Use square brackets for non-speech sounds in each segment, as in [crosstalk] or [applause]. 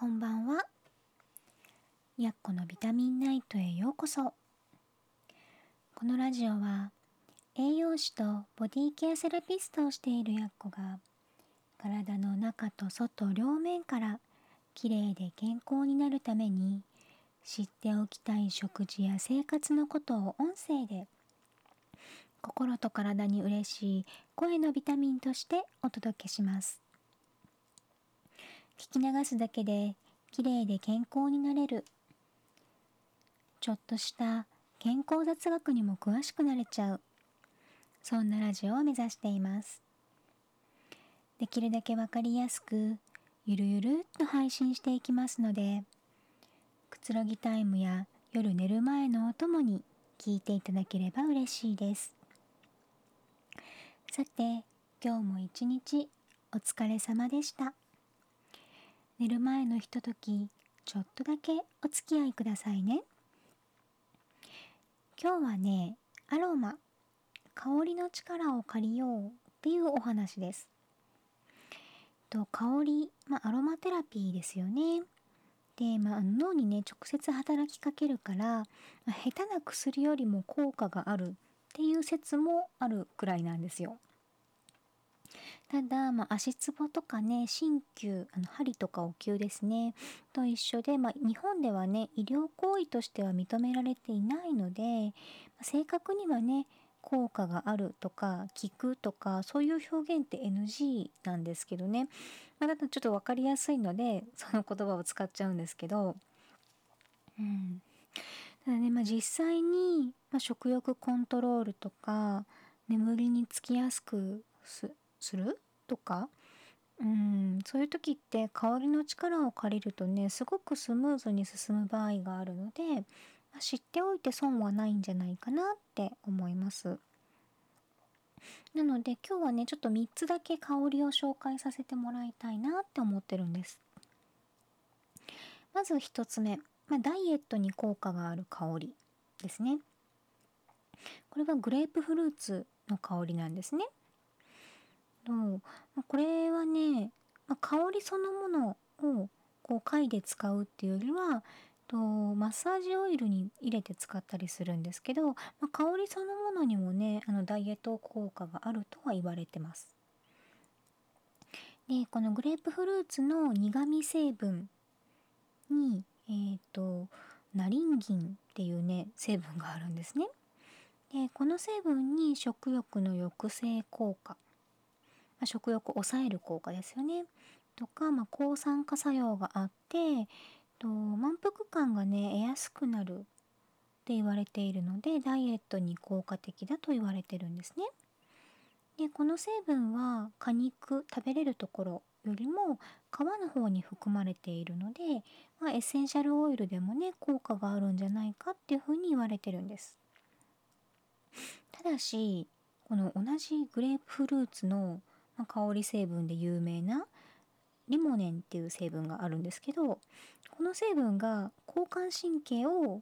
こんばんは。やっこのビタミンナイトへようこそ。このラジオは栄養士とボディケアセラピストをしているやっこが体の中と外両面からきれいで健康になるために知っておきたい食事や生活のことを音声で心と体に嬉しい声のビタミンとしてお届けします。聞き流すだけで綺麗で健康になれる。ちょっとした健康雑学にも詳しくなれちゃう。そんなラジオを目指しています。できるだけわかりやすくゆるゆるっと配信していきますのでくつろぎタイムや夜寝る前のお供に聞いていただければ嬉しいです。さて今日も一日お疲れ様でした。寝る前のひとときちょっとだけお付き合いくださいね。今日はねアロマ香りの力を借りようっていうお話です。と香り、まあ、アロマテラピーですよね。で、まあ、脳にね直接働きかけるから、まあ、下手な薬よりも効果があるっていう説もあるくらいなんですよ。ただ、まあ、足つぼとかね鍼灸あの針とかお灸ですねと一緒で、まあ、日本ではね医療行為としては認められていないので、ま、正確にはね効果があるとか効くとかそういう表現って NG なんですけどね、まあ、だちょっと分かりやすいのでその言葉を使っちゃうんですけど、うん、ただね、まあ、実際に、まあ、食欲コントロールとか眠りにつきやすくすする？とかうんそういう時って香りの力を借りるとねすごくスムーズに進む場合があるので知っておいて損はないんじゃないかなって思います。なので今日はねちょっと3つだけ香りを紹介させてもらいたいなって思ってるんです。まず1つ目、まあ、ダイエットに効果がある香りですね。これはグレープフルーツの香りなんですね。ど、まあ、これはね、まあ、香りそのものをこう貝で使うっていうよりはとマッサージオイルに入れて使ったりするんですけど、まあ、香りそのものにもねあのダイエット効果があるとは言われてます。でこのグレープフルーツの苦味成分にえっ、ー、とナリンギンっていうね成分があるんですね。でこの成分に食欲の抑制効果まあ、食欲を抑える効果ですよね。とか、まあ、抗酸化作用があってと満腹感がね得やすくなるって言われているのでダイエットに効果的だと言われてるんですね。でこの成分は果肉食べれるところよりも皮の方に含まれているので、まあ、エッセンシャルオイルでもね効果があるんじゃないかっていうふうに言われてるんです。ただしこの同じグレープフルーツのまあ、香り成分で有名なリモネンっていう成分があるんですけどこの成分が交感神経を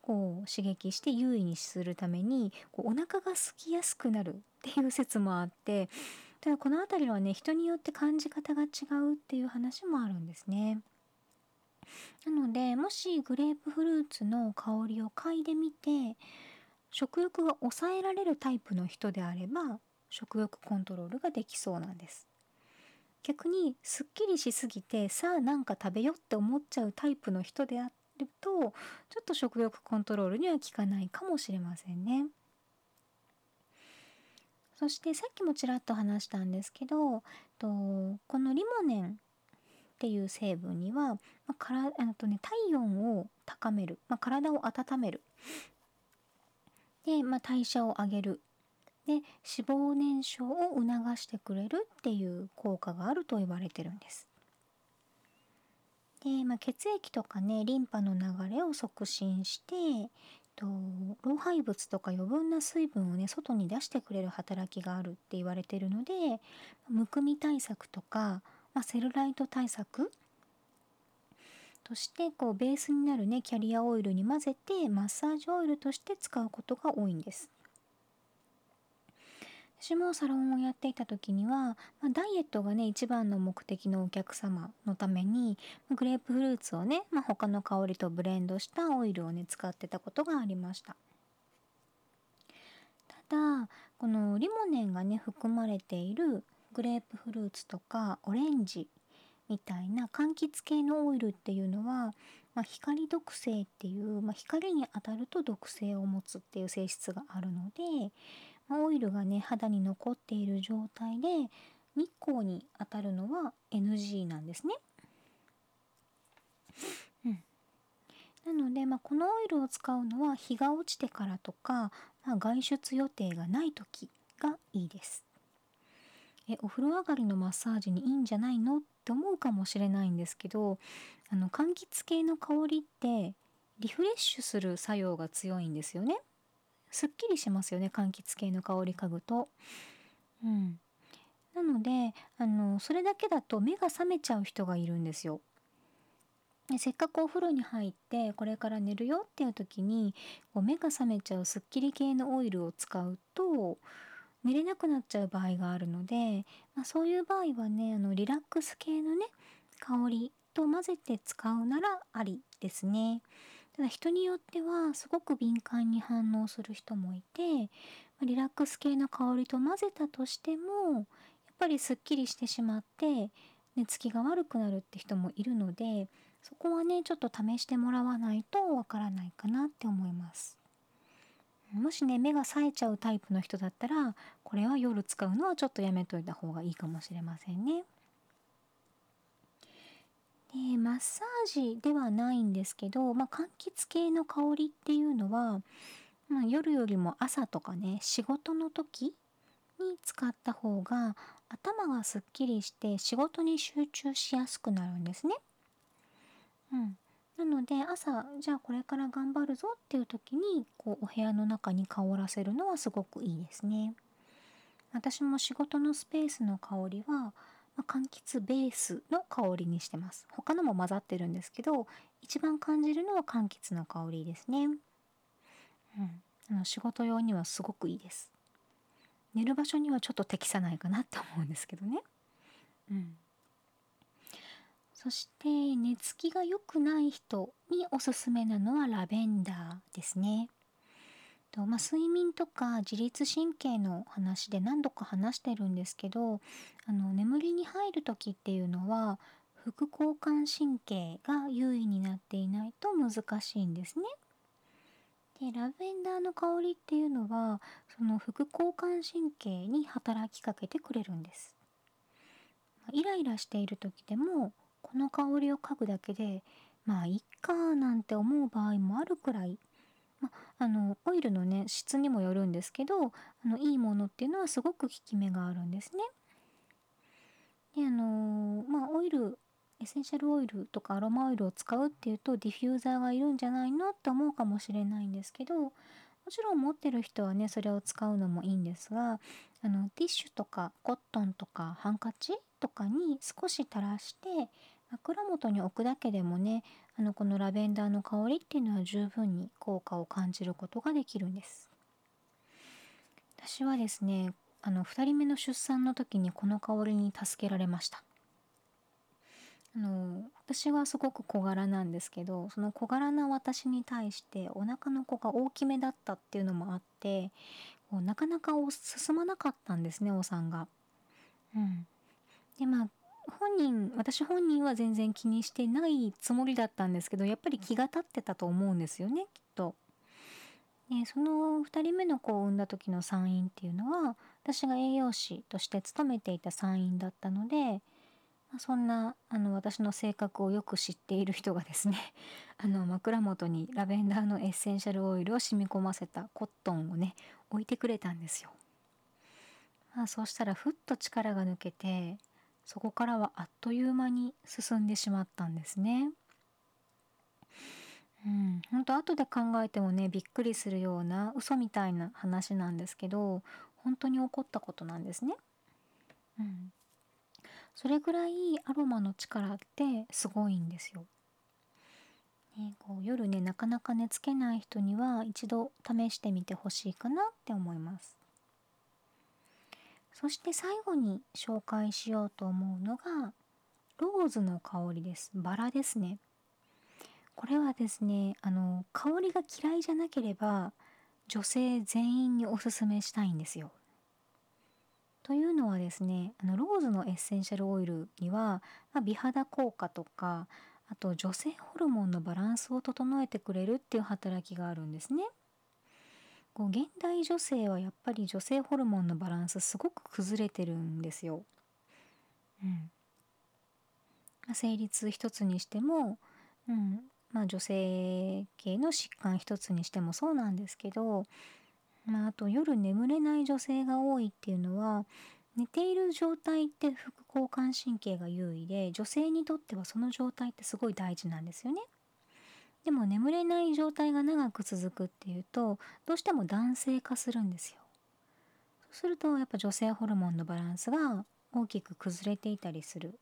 こう刺激して優位にするためにこうお腹が空きやすくなるっていう説もあってただこの辺りはね人によって感じ方が違うっていう話もあるんですね。なのでもしグレープフルーツの香りを嗅いでみて食欲が抑えられるタイプの人であれば食欲コントロールができそうなんです。逆にすっきりしすぎてさあなんか食べようって思っちゃうタイプの人であるとちょっと食欲コントロールには効かないかもしれませんね。そしてさっきもちらっと話したんですけどとこのリモネンっていう成分には、まあ、からあと、ね、体温を高める、まあ、体を温める。で、まあ、代謝を上げる。で脂肪燃焼を促してくれるっていう効果があると言われてるんです。で、まあ、血液とかねリンパの流れを促進してえっと老廃物とか余分な水分をね外に出してくれる働きがあるって言われてるのでむくみ対策とか、まあ、セルライト対策としてこうベースになるねキャリアオイルに混ぜてマッサージオイルとして使うことが多いんです。私もサロンをやっていた時には、まあ、ダイエットがね一番の目的のお客様のためにグレープフルーツをね、まあ、他の香りとブレンドしたオイルをね使ってたことがありました。ただこのリモネンがね含まれているグレープフルーツとかオレンジみたいな柑橘系のオイルっていうのは、まあ、光毒性っていう、まあ、光に当たると毒性を持つっていう性質があるのでオイルがね肌に残っている状態で日光に当たるのは NG なんですね。うん、なので、まあ、このオイルを使うのは日が落ちてからとか、まあ、外出予定がない時がいいです。えお風呂上がりのマッサージにいいんじゃないのって思うかもしれないんですけどあの柑橘系の香りってリフレッシュする作用が強いんですよね。すっきりしますよね柑橘系の香り嗅ぐと。うん、なのであのそれだけだと目が覚めちゃう人がいるんですよ。でせっかくお風呂に入ってこれから寝るよっていう時にこう目が覚めちゃうすっきり系のオイルを使うと寝れなくなっちゃう場合があるので、まあ、そういう場合はねあのリラックス系のね香りと混ぜて使うならありですね。ただ人によってはすごく敏感に反応する人もいてリラックス系の香りと混ぜたとしてもやっぱりすっきりしてしまって寝つきが悪くなるって人もいるのでそこはねちょっと試してもらわないとわからないかなって思います。もしね目が冴えちゃうタイプの人だったらこれは夜使うのはちょっとやめといた方がいいかもしれませんね。でマッサージではないんですけど、まあ、柑橘系の香りっていうのは、まあ、夜よりも朝とかね仕事の時に使った方が頭がすっきりして仕事に集中しやすくなるんですね。うん、なので朝じゃあこれから頑張るぞっていう時にこうお部屋の中に香らせるのはすごくいいですね。私も仕事のスペースの香りはまあ、柑橘ベースの香りにしてます。他のも混ざってるんですけど一番感じるのは柑橘の香りですね、うん、あの仕事用にはすごくいいです。寝る場所にはちょっと適さないかなって思うんですけどね。うん。そして寝つきが良くない人におすすめなのはラベンダーですね。とまあ、睡眠とか自律神経の話で何度か話してるんですけどあの眠りに入る時っていうのは副交感神経が優位になっていないと難しいんですね。でラベンダーの香りっていうのはその副交感神経に働きかけてくれるんです。イライラしている時でもこの香りを嗅ぐだけでまあいっかなんて思う場合もあるくらいまあのオイルのね質にもよるんですけどあのいいものっていうのはすごく効き目があるんですね。であのまあオイルエッセンシャルオイルとかアロマオイルを使うっていうとディフューザーがいるんじゃないのって思うかもしれないんですけどもちろん持ってる人はねそれを使うのもいいんですがあのティッシュとかコットンとかハンカチとかに少し垂らして枕元に置くだけでもねあのこのラベンダーの香りっていうのは十分に効果を感じることができるんです。私はですねあの2人目の出産の時にこの香りに助けられました。あの私はすごく小柄なんですけどその小柄な私に対してお腹の子が大きめだったっていうのもあってこうなかなか進まなかったんですねお産が。うん、でまあ本人私本人は全然気にしてないつもりだったんですけどやっぱり気が立ってたと思うんですよねきっと。でその2人目の子を産んだ時の産院っていうのは私が栄養士として勤めていた産院だったので、まあ、そんなあの私の性格をよく知っている人がですね [laughs] あの枕元にラベンダーのエッセンシャルオイルを染み込ませたコットンをね置いてくれたんですよ。まあ、そうしたらふっと力が抜けてそこからはあっという間に進んでしまったんですね。うん、本当後で考えてもねびっくりするような嘘みたいな話なんですけど本当に起こったことなんですね。うん、それぐらいアロマの力ってすごいんですよ。ね、こう夜ねなかなか寝つけない人には一度試してみてほしいかなって思います。そして最後に紹介しようと思うのがローズの香りです。バラですね。これはですねあの香りが嫌いじゃなければ女性全員におすすめしたいんですよ。というのはですねあのローズのエッセンシャルオイルには、まあ、美肌効果とかあと女性ホルモンのバランスを整えてくれるっていう働きがあるんですね。こう現代女性はやっぱり女性ホルモンのバランスすごく崩れてるんですよ。うん。まあ、生理痛一つにしても、うんまあ、女性系の疾患一つにしてもそうなんですけど、まあ、あと夜眠れない女性が多いっていうのは寝ている状態って副交感神経が優位で女性にとってはその状態ってすごい大事なんですよね。でも眠れない状態が長く続くっていうとどうしても男性化するんですよ。そうするとやっぱ女性ホルモンのバランスが大きく崩れていたりする。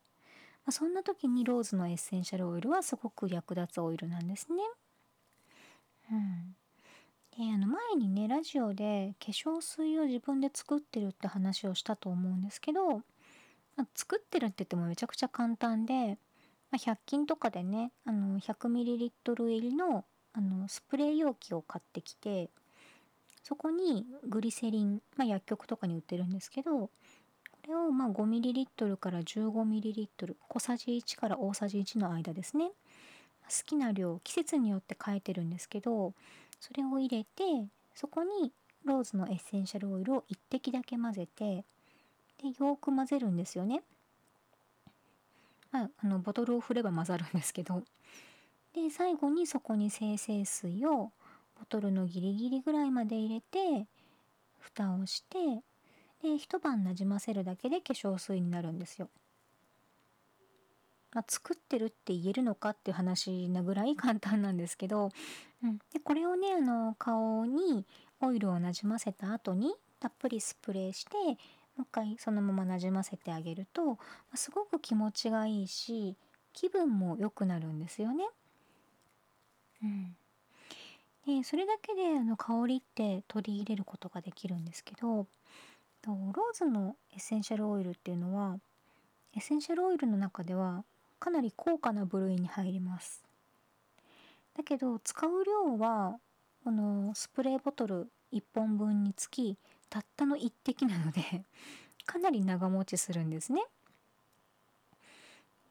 まあ、そんな時にローズのエッセンシャルオイルはすごく役立つオイルなんですね。うん。であの前にねラジオで化粧水を自分で作ってるって話をしたと思うんですけど、まあ、作ってるって言ってもめちゃくちゃ簡単でまあ、100均とかでねあの 100ml 入りのあのスプレー容器を買ってきてそこにグリセリン、まあ、薬局とかに売ってるんですけどこれをまあ 5ml から 15ml 小さじ1から大さじ1の間ですね好きな量季節によって変えてるんですけどそれを入れてそこにローズのエッセンシャルオイルを1滴だけ混ぜてでよーく混ぜるんですよね。まあ、あのボトルを振れば混ざるんですけど。で最後にそこに精製水をボトルのギリギリぐらいまで入れて蓋をしてで一晩なじませるだけで化粧水になるんですよ。まあ、作ってるって言えるのかっていう話なぐらい簡単なんですけど、うん、でこれをねあの顔にオイルをなじませた後にたっぷりスプレーしてう一回そのままなじませてあげるとすごく気持ちがいいし気分も良くなるんですよね。うん、でそれだけであの香りって取り入れることができるんですけどローズのエッセンシャルオイルっていうのはエッセンシャルオイルの中ではかなり高価な部類に入ります。だけど使う量はこのスプレーボトル1本分につきたったの1滴なので [laughs] かなり長持ちするんですね。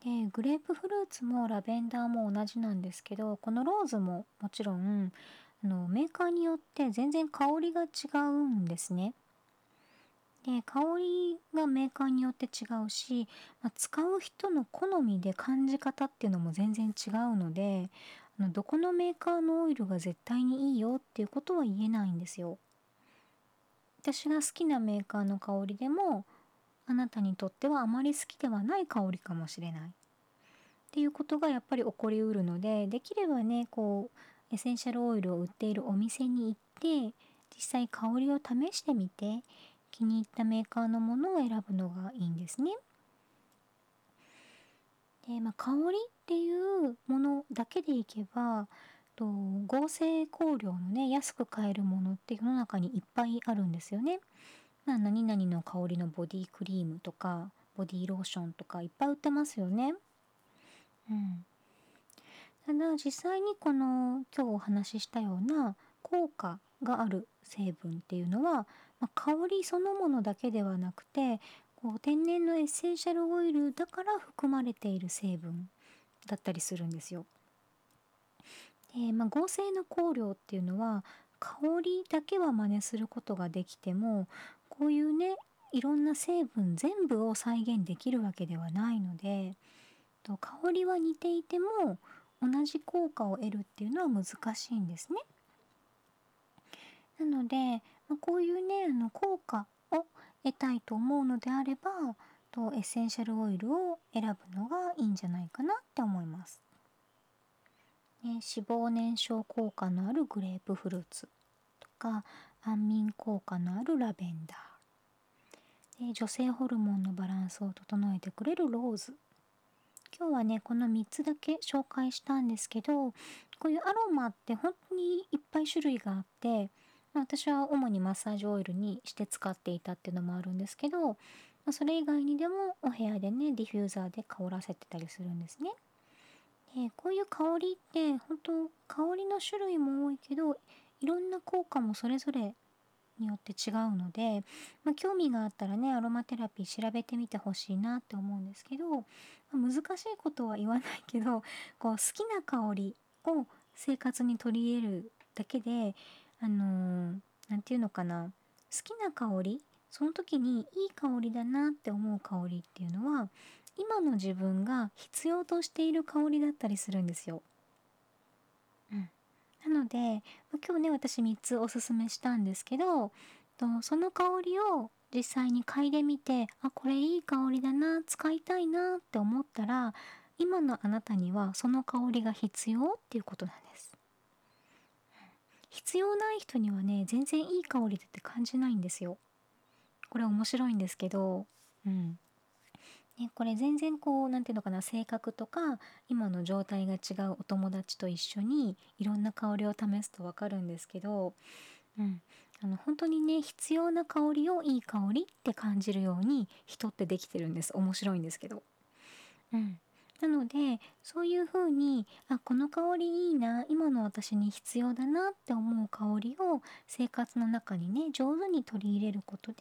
でグレープフルーツもラベンダーも同じなんですけどこのローズももちろんあのメーカーによって全然香りが違うんですね。で香りがメーカーによって違うし、まあ、使う人の好みで感じ方っていうのも全然違うのであのどこのメーカーのオイルが絶対にいいよっていうことは言えないんですよ。私が好きなメーカーの香りでもあなたにとってはあまり好きではない香りかもしれないっていうことがやっぱり起こりうるのでできればねこうエッセンシャルオイルを売っているお店に行って実際香りを試してみて気に入ったメーカーのものを選ぶのがいいんですね。でまあ、香りっていうものだけでいけばと合成香料のね安く買えるものって世の中にいっぱいあるんですよね。まあ、何々の香りのボディクリームとかボディローションとかいっぱい売ってますよね。うん。ただ実際にこの今日お話ししたような効果がある成分っていうのは、まあ、香りそのものだけではなくてこう天然のエッセンシャルオイルだから含まれている成分だったりするんですよ。で、まあ、合成の香料っていうのは香りだけは真似することができてもこういうねいろんな成分全部を再現できるわけではないのでと香りは似ていても同じ効果を得るっていうのは難しいんですね。なので、まあ、こういうねあの効果を得たいと思うのであればとエッセンシャルオイルを選ぶのがいいんじゃないかなって思います。ね、脂肪燃焼効果のあるグレープフルーツとか安眠効果のあるラベンダーで女性ホルモンのバランスを整えてくれるローズ今日はねこの3つだけ紹介したんですけどこういうアロマって本当にいっぱい種類があってまあ、私は主にマッサージオイルにして使っていたっていうのもあるんですけど、まあ、それ以外にでもお部屋でねディフューザーで香らせてたりするんですね。でこういう香りって本当香りの種類も多いけどいろんな効果もそれぞれによって違うので、まあ、興味があったらねアロマテラピー調べてみてほしいなって思うんですけど、まあ、難しいことは言わないけどこう好きな香りを生活に取り入れるだけであの何、ー、て言うのかな好きな香りその時にいい香りだなって思う香りっていうのは今の自分が必要としている香りだったりするんですよ。うん、なので今日ね私3つおすすめしたんですけどその香りを実際に嗅いでみてあこれいい香りだな使いたいなって思ったら今のあなたにはその香りが必要っていうことなんです。必要ない人にはね全然いい香りだって感じないんですよ。これ面白いんですけど、うんね、これ全然こう何て言うのかな性格とか今の状態が違うお友達と一緒にいろんな香りを試すと分かるんですけど、うん、あの本当にね必要な香りをいい香りって感じるように人ってできてるんです。面白いんですけど。うん。なのでそういう風にあこの香りいいな今の私に必要だなって思う香りを生活の中にね上手に取り入れることで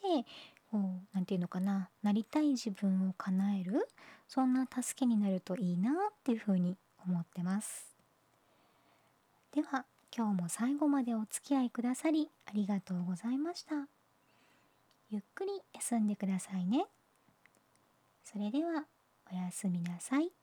何て言うのかな。なりたい自分を叶える。そんな助けになるといいなっていうふうに思ってます。では今日も最後までお付き合いくださりありがとうございました。ゆっくり休んでくださいね。それではおやすみなさい。